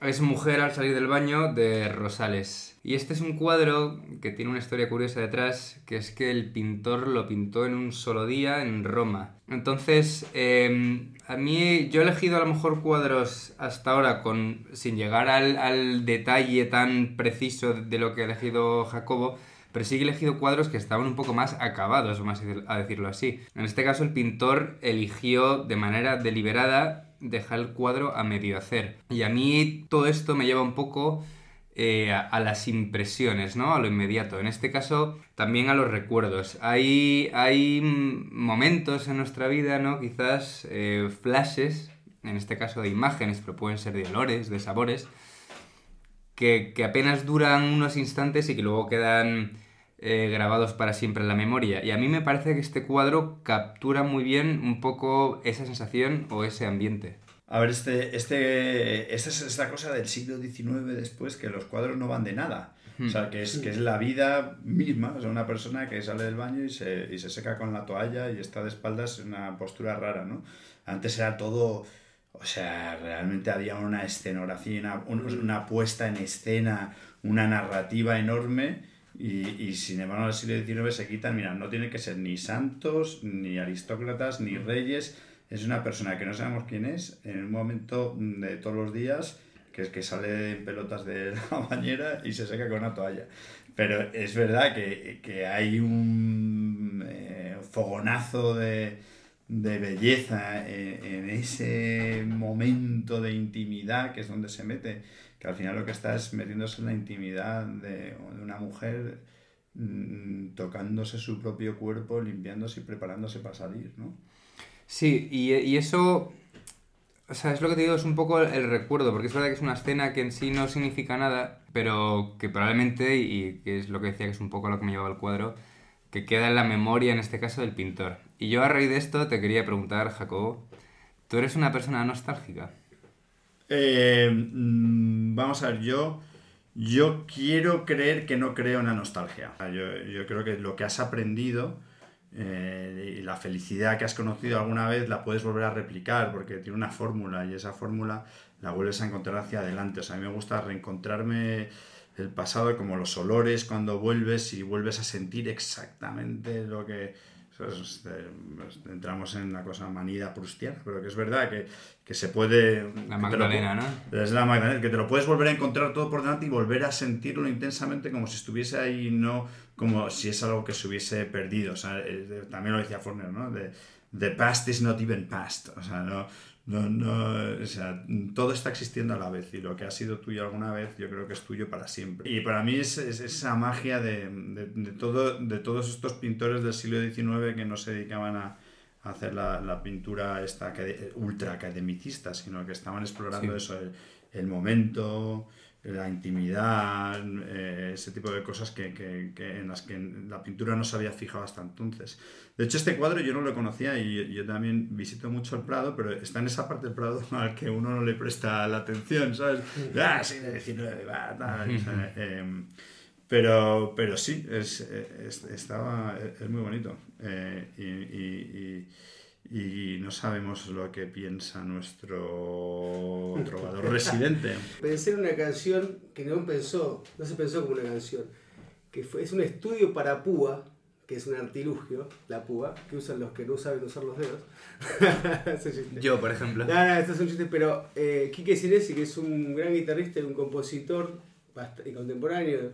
es Mujer al salir del baño de Rosales. Y este es un cuadro que tiene una historia curiosa detrás, que es que el pintor lo pintó en un solo día en Roma. Entonces, em, a mí yo he elegido a lo mejor cuadros hasta ahora con, sin llegar al, al detalle tan preciso de lo que ha elegido Jacobo, pero sí que he elegido cuadros que estaban un poco más acabados, vamos a decirlo así. En este caso, el pintor eligió de manera deliberada dejar el cuadro a medio hacer. Y a mí todo esto me lleva un poco eh, a, las impresiones, ¿no? A lo inmediato. En este caso, también a los recuerdos. Hay, hay momentos en nuestra vida, ¿no? Quizás eh, flashes, en este caso de imágenes, pero pueden ser de olores, de sabores, que, apenas duran unos instantes y que luego quedan eh, grabados para siempre en la memoria. Y a mí me parece que este cuadro captura muy bien un poco esa sensación o ese ambiente. A ver, este, este, esta es esta cosa del siglo XIX después, que los cuadros no van de nada. O sea, que es, que es la vida misma. O sea, una persona que sale del baño y se, y se seca con la toalla y está de espaldas en una postura rara, ¿no? Antes era todo... O sea, realmente había una escenografía, una, una puesta en escena, una narrativa enorme Y, y, sin embargo en el siglo XIX se quitan, mira, no tienen que ser ni santos, ni aristócratas, ni reyes, es una persona que no sabemos quién es, en un momento de todos los días, que es que sale en pelotas de la bañera y se seca con una toalla. Pero es verdad que, que hay un eh, fogonazo de, de belleza en, en, ese momento de intimidad que es donde se mete, que al final lo que está es metiéndose en la intimidad de, de una mujer mmm, tocándose su propio cuerpo, limpiándose y preparándose para salir, ¿no? Sí, y, y, eso, o sea, es lo que te digo, es un poco el recuerdo, porque es verdad que es una escena que en sí no significa nada, pero que probablemente, y que es lo que decía que es un poco lo que me llevaba al cuadro, que queda en la memoria, en este caso, del pintor. Y yo a raíz de esto te quería preguntar, Jacobo, ¿tú eres una persona nostálgica? Eh, vamos a ver, yo, yo quiero creer que no creo en la nostalgia. Yo, yo creo que lo que has aprendido eh, y la felicidad que has conocido alguna vez la puedes volver a replicar porque tiene una fórmula y esa fórmula la vuelves a encontrar hacia adelante. O sea, a mí me gusta reencontrarme el pasado como los olores cuando vuelves y vuelves a sentir exactamente lo que pues, entramos en la cosa manida prustiana, pero que es verdad que, que se puede... La Magdalena, lo, ¿no? Es la Magdalena, que te lo puedes volver a encontrar todo por delante y volver a sentirlo intensamente como si estuviese ahí, no como si es algo que se hubiese perdido. O sea, también lo decía Forner, ¿no? The, the past is not even past. O sea, no, no, no, o sea, todo está existiendo a la vez y lo que ha sido tuyo alguna vez yo creo que es tuyo para siempre. Y para mí es, es esa magia de, de, de, todo, de todos estos pintores del siglo XIX que no se dedicaban a, a hacer la, la, pintura esta ultra academicista, sino que estaban explorando sí. eso, el, el, momento, la intimidad, eh, ese tipo de cosas que, que, que, en las que la pintura no se había fijado hasta entonces. De hecho, este cuadro yo no lo conocía y yo, yo también visito mucho el Prado, pero está en esa parte del Prado al que uno no le presta la atención, ¿sabes? Ah, sí, de 19, va, tal, eh, pero, pero sí, es, es, estaba, es muy bonito. Eh, y, y, y, y, no sabemos lo que piensa nuestro trovador residente. Pensé en una canción que no pensó, no se pensó como una canción, que fue, es un estudio para púa, que es un artilugio, la púa, que usan los que no saben usar los dedos. Yo, por ejemplo. No, no, esto es un chiste, pero eh, Quique Sinesi, que es un gran guitarrista y un compositor y contemporáneo,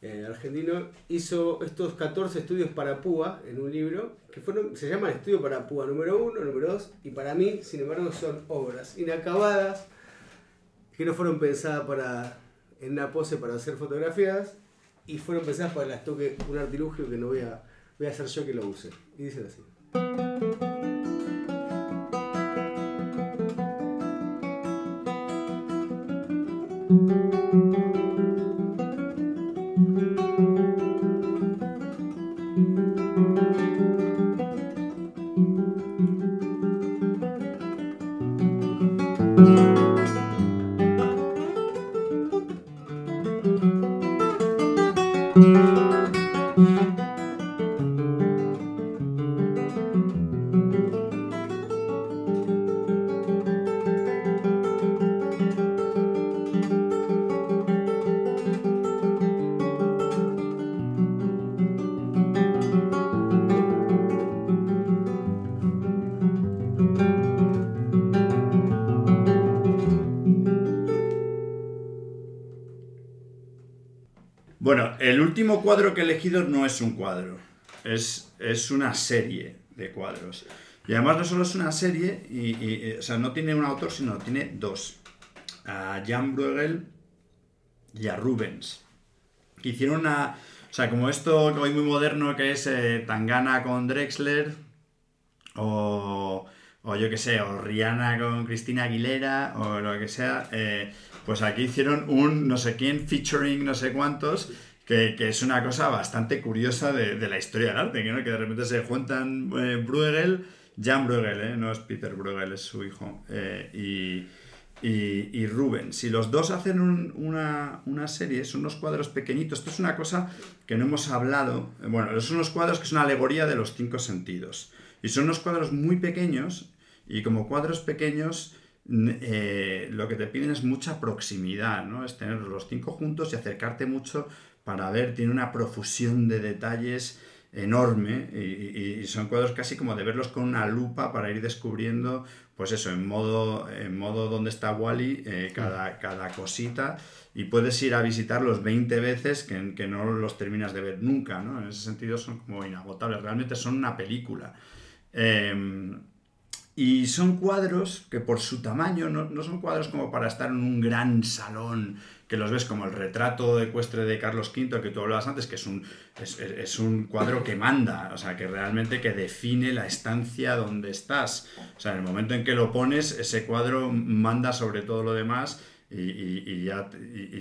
eh, argentino, hizo estos 14 estudios para púa en un libro que fueron, se llaman Estudio para púa número 1, número 2, y para mí, sin embargo, son obras inacabadas que no fueron pensadas para, en una pose para hacer fotografías y fueron pensadas para las toque un artilugio que no voy a, voy a hacer yo que lo use. Y dicen así. Cuadro que he elegido no es un cuadro, es, es una serie de cuadros. Y además no solo es una serie, y, y, o sea, no tiene un autor, sino tiene dos. A Jan Bruegel y a Rubens. Que hicieron una... O sea, como esto hoy muy moderno que es eh, Tangana con Drexler, o, o yo qué sé, o Rihanna con Cristina Aguilera, o lo que sea, eh, pues aquí hicieron un no sé quién featuring no sé cuántos, que, que es una cosa bastante curiosa de, de, la historia del arte, ¿no? que de repente se juntan eh, Bruegel, Jan Bruegel, ¿eh? no es Peter Bruegel, es su hijo, eh, y, y, y, Rubens. Y los dos hacen un, una, una, serie, son unos cuadros pequeñitos. Esto es una cosa que no hemos hablado. Bueno, son unos cuadros que es una alegoría de los cinco sentidos. Y son unos cuadros muy pequeños, y como cuadros pequeños lo que te piden es mucha proximidad, ¿no? Es tener los cinco juntos y acercarte mucho para ver, tiene una profusión de detalles enorme y, y, son cuadros casi como de verlos con una lupa para ir descubriendo, pues eso, en modo, en modo donde está Wally, eh, cada, cada cosita y puedes ir a visitarlos 20 veces que, que, no los terminas de ver nunca, ¿no? En ese sentido son como inagotables, realmente son una película. Em, y son cuadros que por su tamaño no, no, son cuadros como para estar en un gran salón, que los ves como el retrato ecuestre de Carlos V que tú hablabas antes, que es un, es, un cuadro que manda, o sea, que realmente que define la estancia donde estás. O sea, en el momento en que lo pones, ese cuadro manda sobre todo lo demás y, y, ya,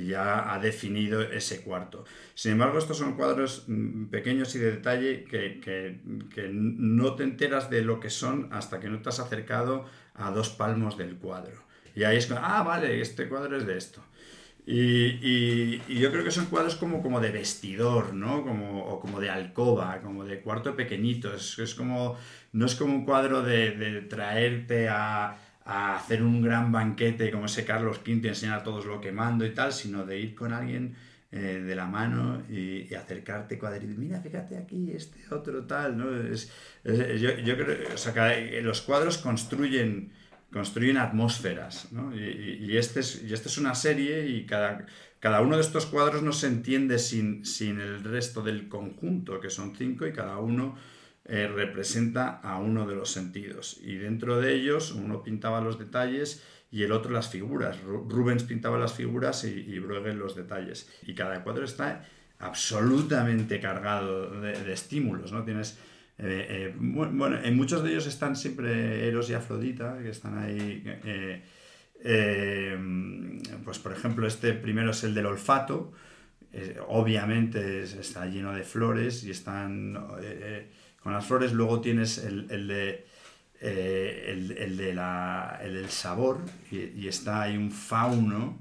ya, ha definido ese cuarto. Sin embargo, estos son cuadros mm, pequeños y de detalle que, que, que, no te enteras de lo que son hasta que no te has acercado a dos palmos del cuadro. Y ahí es ah, vale, este cuadro es de esto. Y, yo creo que son cuadros como, como de vestidor, ¿no? Como, o como de alcoba, como de cuarto pequeñito. Es, es como, no es como un cuadro de, traerte a hacer un gran banquete como ese Carlos V y enseñar a todos lo que mando y tal, sino de ir con alguien eh, de la mano y, acercarte cuadrito. Mira, fíjate aquí, este otro tal, ¿no? Es, yo, yo, creo, o sea, que los cuadros construyen, construyen atmósferas, ¿no? Y, este es, y este es una serie y cada, cada uno de estos cuadros no se entiende sin, sin el resto del conjunto, que son cinco, y cada uno eh, representa a uno de los sentidos. Y dentro de ellos uno pintaba los detalles y el otro las figuras. Rubens pintaba las figuras y, y Bruegel los detalles. Y cada cuadro está absolutamente cargado de, estímulos, ¿no? Tienes... Eh, eh, bueno, en muchos de ellos están siempre Eros y Afrodita, que están ahí... pues por ejemplo, este primero es el del olfato, obviamente está lleno de flores y están con las flores. Luego tienes el, el de, eh, el, el, de la, el del sabor y, está ahí un fauno,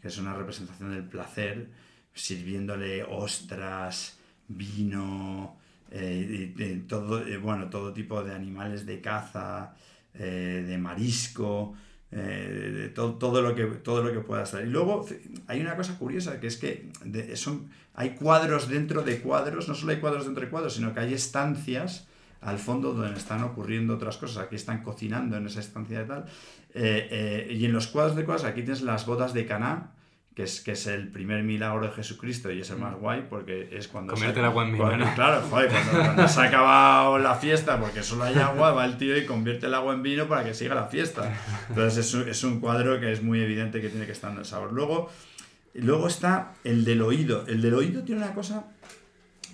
que es una representación del placer, sirviéndole ostras, vino, eh, y, y todo, eh, bueno, todo tipo de animales de caza, eh, de marisco. Eh, de todo, todo, lo que, todo lo que pueda estar. Y luego hay una cosa curiosa, que es que son, hay cuadros dentro de cuadros, no solo hay cuadros dentro de cuadros, sino que hay estancias al fondo donde están ocurriendo otras cosas, aquí están cocinando en esa estancia de tal, eh, eh, y en los cuadros de cuadros aquí tienes las bodas de Caná, que es, que es el primer milagro de Jesucristo y es el más guay porque es cuando... Comerte el agua en vino, cuando, Claro, joder, cuando, cuando, se ha acabado la fiesta porque solo hay agua, va el tío y convierte el agua en vino para que siga la fiesta. Entonces es un, es un cuadro que es muy evidente que tiene que estar en el sabor. Luego, luego está el del oído. El del oído tiene una cosa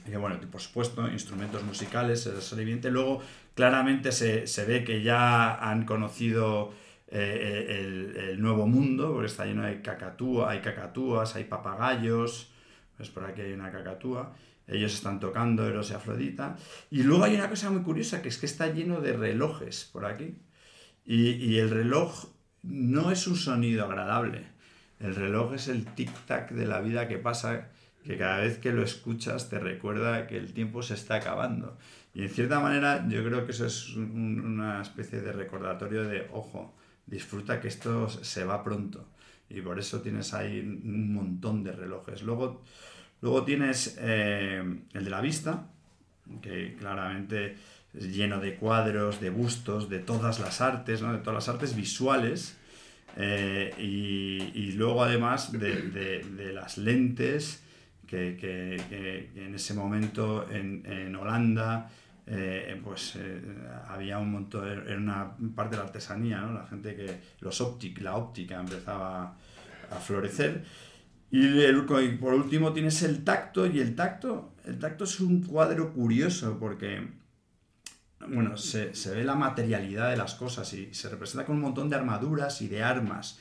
que bueno, por supuesto, instrumentos musicales, es evidente. Luego, claramente se, se ve que ya han conocido eh, el, nuevo mundo, porque está lleno de cacatúa, hay cacatúas, hay papagayos, pues por aquí hay una cacatúa, ellos están tocando Eros y Afrodita, y luego hay una cosa muy curiosa, que es que está lleno de relojes por aquí, y, y el reloj no es un sonido agradable, el reloj es el tic-tac de la vida que pasa, que cada vez que lo escuchas te recuerda que el tiempo se está acabando. Y en cierta manera yo creo que eso es un, una especie de recordatorio de, ojo, disfruta que esto se va pronto. Y por eso tienes ahí un montón de relojes. Luego, luego tienes eh, el de la vista, que claramente es lleno de cuadros, de bustos, de todas las artes, ¿no? de todas las artes visuales. Eh, y, y, luego además de, de, las lentes que, que, que, en ese momento en, en Holanda eh, pues eh, había un montón, era una parte de la artesanía, ¿no? la gente que, los óptic, la óptica empezaba a florecer. Y, el, y, por último tienes el tacto, y el tacto, el tacto es un cuadro curioso porque, bueno, se, se ve la materialidad de las cosas y se representa con un montón de armaduras y de armas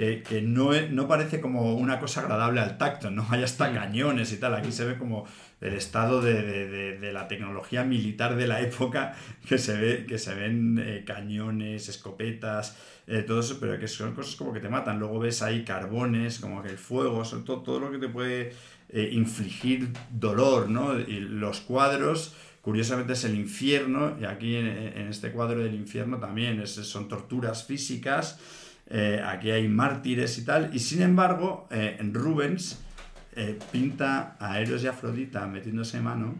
que, que no, no, parece como una cosa agradable al tacto, ¿no? Hay hasta cañones y tal, aquí se ve como el estado de, de, de la tecnología militar de la época, que se, ve, que se ven eh, cañones, escopetas, eh, todo eso, pero que son cosas como que te matan. Luego ves ahí carbones, como que el fuego, sobre todo, todo lo que te puede eh, infligir dolor, ¿no? Y los cuadros curiosamente es el infierno, y aquí en, en este cuadro del infierno también es, son torturas físicas, eh, aquí hay mártires y tal, y sin embargo, eh, en Rubens eh, pinta a Eros y Afrodita metiéndose mano,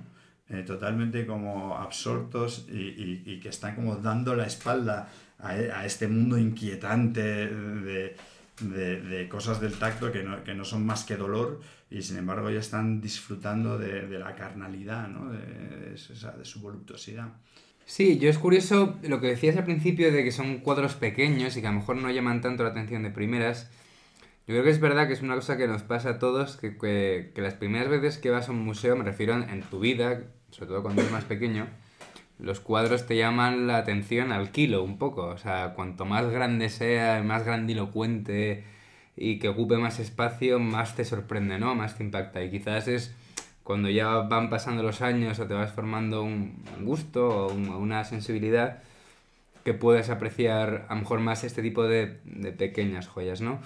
eh, totalmente como absortos y, y- y que están como dando la espalda a, a este mundo inquietante de, de- de cosas del tacto que no, que no son más que dolor y sin embargo ya están disfrutando de, de la carnalidad, ¿no? de, de su voluptuosidad. Sí, yo es curioso lo que decías al principio de que son cuadros pequeños y que a lo mejor no llaman tanto la atención de primeras. Yo creo que es verdad que es una cosa que nos pasa a todos, que, que, que las primeras veces que vas a un museo, me refiero en, en tu vida, sobre todo cuando eres más pequeño, los cuadros te llaman la atención al kilo un poco. O sea, cuanto más grande sea, más grandilocuente y que ocupe más espacio, más te sorprende, ¿no? Más te impacta. Y quizás es cuando ya van pasando los años o te vas formando un gusto o un- una sensibilidad que puedes apreciar a lo mejor más este tipo de, de pequeñas joyas, ¿no?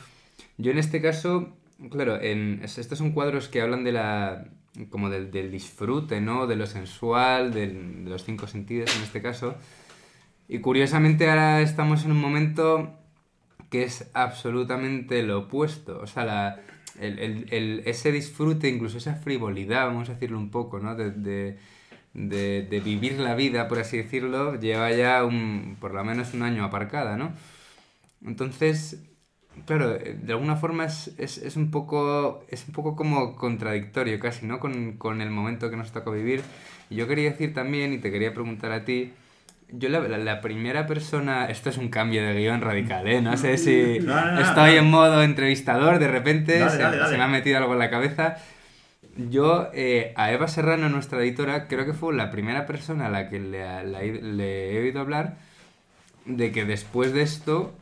Yo en este caso, claro, en, es- estos son cuadros que hablan de la como del, del disfrute, ¿no? De lo sensual, de los cinco sentidos en este caso. Y curiosamente ahora estamos en un momento que es absolutamente lo opuesto. O sea, la, el, el- el- ese disfrute, incluso esa frivolidad, vamos a decirlo un poco, ¿no? De, de, de- de vivir la vida, por así decirlo, lleva ya un, por lo menos un año aparcada, ¿no? Entonces, claro, de alguna forma es, es, es un poco, es un poco como contradictorio casi, ¿no? Con, con el momento que nos toca vivir. Y yo quería decir también, y te quería preguntar a ti, yo la, la, la primera persona, esto es un cambio de guion radical, ¿eh? No sé si No, no, no, estoy en modo entrevistador, de repente Dale, se, dale, dale. se me ha metido algo en la cabeza. Yo, eh, a Eva Serrano, nuestra editora, creo que fue la primera persona a la que le, le he oído hablar de que después de esto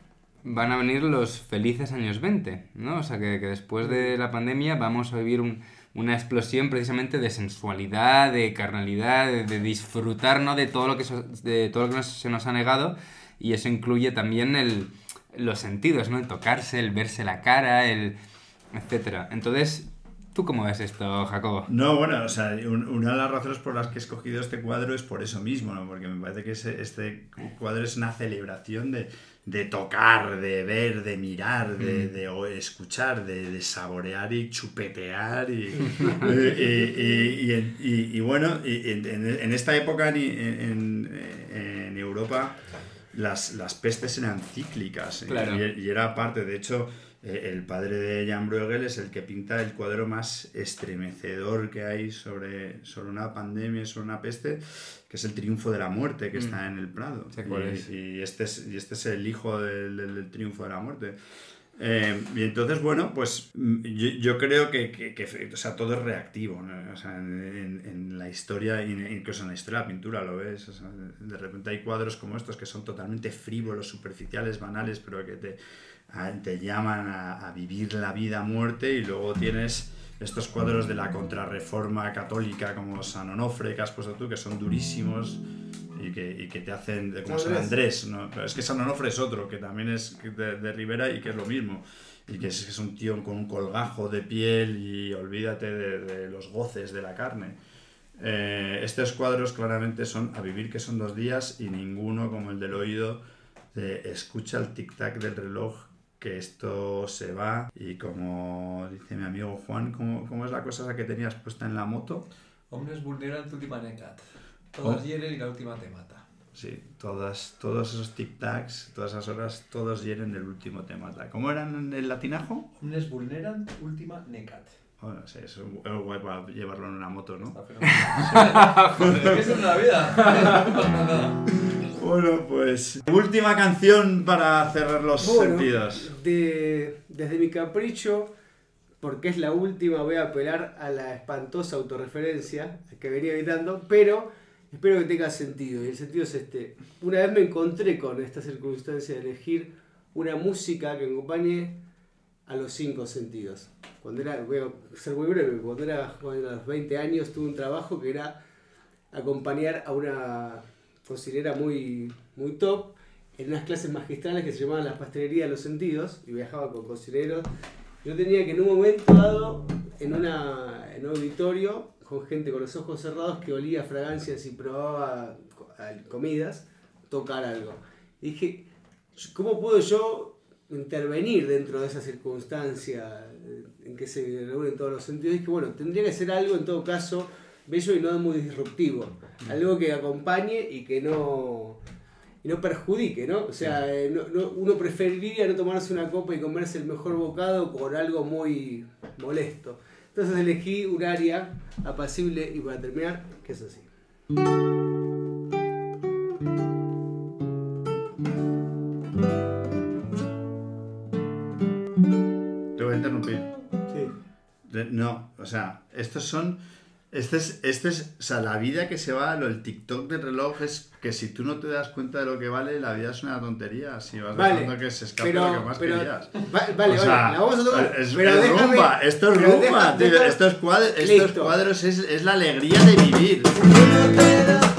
van a venir los felices años 20, ¿no? O sea, que, que después de la pandemia vamos a vivir un- una explosión precisamente de sensualidad, de carnalidad, de, disfrutar, ¿no? De todo lo que, so- de todo lo que nos- se nos ha negado y eso incluye también el, los sentidos, ¿no? El tocarse, el verse la cara, el etcétera. Entonces, ¿tú cómo ves esto, Jacobo? No, bueno, o sea, un- una de las razones por las que he escogido este cuadro es por eso mismo, ¿no? Porque me parece que ese- este cuadro es una celebración de, de tocar, de ver, de mirar, de, de o- escuchar, de, de saborear y chupetear y, y, y- y- bueno, y en, en- esta época en, en- en Europa las, las pestes eran cíclicas Claro. y, y era parte, de hecho, eh, el padre de Jan Bruegel es el que pinta el cuadro más estremecedor que hay sobre, sobre una pandemia, sobre una peste, que es el triunfo de la muerte que está en el Prado. Cuál y, es. y este es, y este es el hijo del, del- del triunfo de la muerte. Eh, y entonces, bueno, pues mm, yo, yo creo que, que- que, o sea, todo es reactivo. ¿no? O sea, en, en- la historia, incluso en la historia de la pintura, lo ves. O sea, de repente hay cuadros como estos que son totalmente frívolos, superficiales, banales, pero que te, te llaman a, a vivir la vida a muerte. Y luego tienes estos cuadros de la contrarreforma católica, como San Onofre, que has puesto tú, que son durísimos y que, y que te hacen, como San Andrés, ¿no? Pero es que San Onofre es otro, que también es de, de Rivera y que es lo mismo. Y que es, es un tío con un colgajo de piel y olvídate de, de los goces de la carne. Eh, estos cuadros claramente son a vivir que son dos días y ninguno como el del oído de escucha el tic-tac del reloj que esto se va y como dice mi amigo Juan, ¿cómo, cómo es la cosa esa que tenías puesta en la moto? Hombres vulneran tu última necat. Todas Oh. hieren y la última te mata. Sí, todas, todos esos tic-tacs, todas esas horas, todos hieren del último te mata. ¿Cómo eran en el latinajo? Omnes vulneran última necat. Bueno, sí, eso es guay para llevarlo en una moto, ¿no? Joder, ¿qué es en la vida? Bueno, pues última canción para cerrar los Bueno, sentidos. de- desde mi capricho, porque es la última, voy a apelar a la espantosa autorreferencia que venía evitando, pero espero que tenga sentido. Y el sentido es este. Una vez me encontré con esta circunstancia de elegir una música que me acompañe a los cinco sentidos. Cuando era, voy a ser muy breve, cuando era joven, a los 20 años tuve un trabajo que era acompañar a una cocinera muy, muy top en unas clases magistrales que se llamaban la pastelería de los sentidos y viajaba con cocineros. Yo tenía que en un momento dado, en, una, en un auditorio, con gente con los ojos cerrados que olía fragancias y probaba comidas, tocar algo. Y dije, ¿cómo puedo yo intervenir dentro de esa circunstancia eh, en que se reúnen todos los sentidos. Y que bueno, tendría que ser algo en todo caso bello y no muy disruptivo. Algo que acompañe y que no, y no perjudique, ¿no? O sea, eh, no- no- uno preferiría no tomarse una copa y comerse el mejor bocado con algo muy molesto. Entonces elegí un área apacible y para terminar, que es así. No, o sea, estos son. Este es, este es, o sea, la vida que se va, lo, el TikTok del reloj es que si tú no te das cuenta de lo que vale, la vida es una tontería. Si vas Vale, dejando que se escape pero, lo que más pero- querías. va- vale, O sea, vale, la vamos a tocar. Es, pero es déjame- rumba, esto es rumba, deja- tío, deja- estos cuadros, estos cuadros es, es la alegría de vivir. Si no te das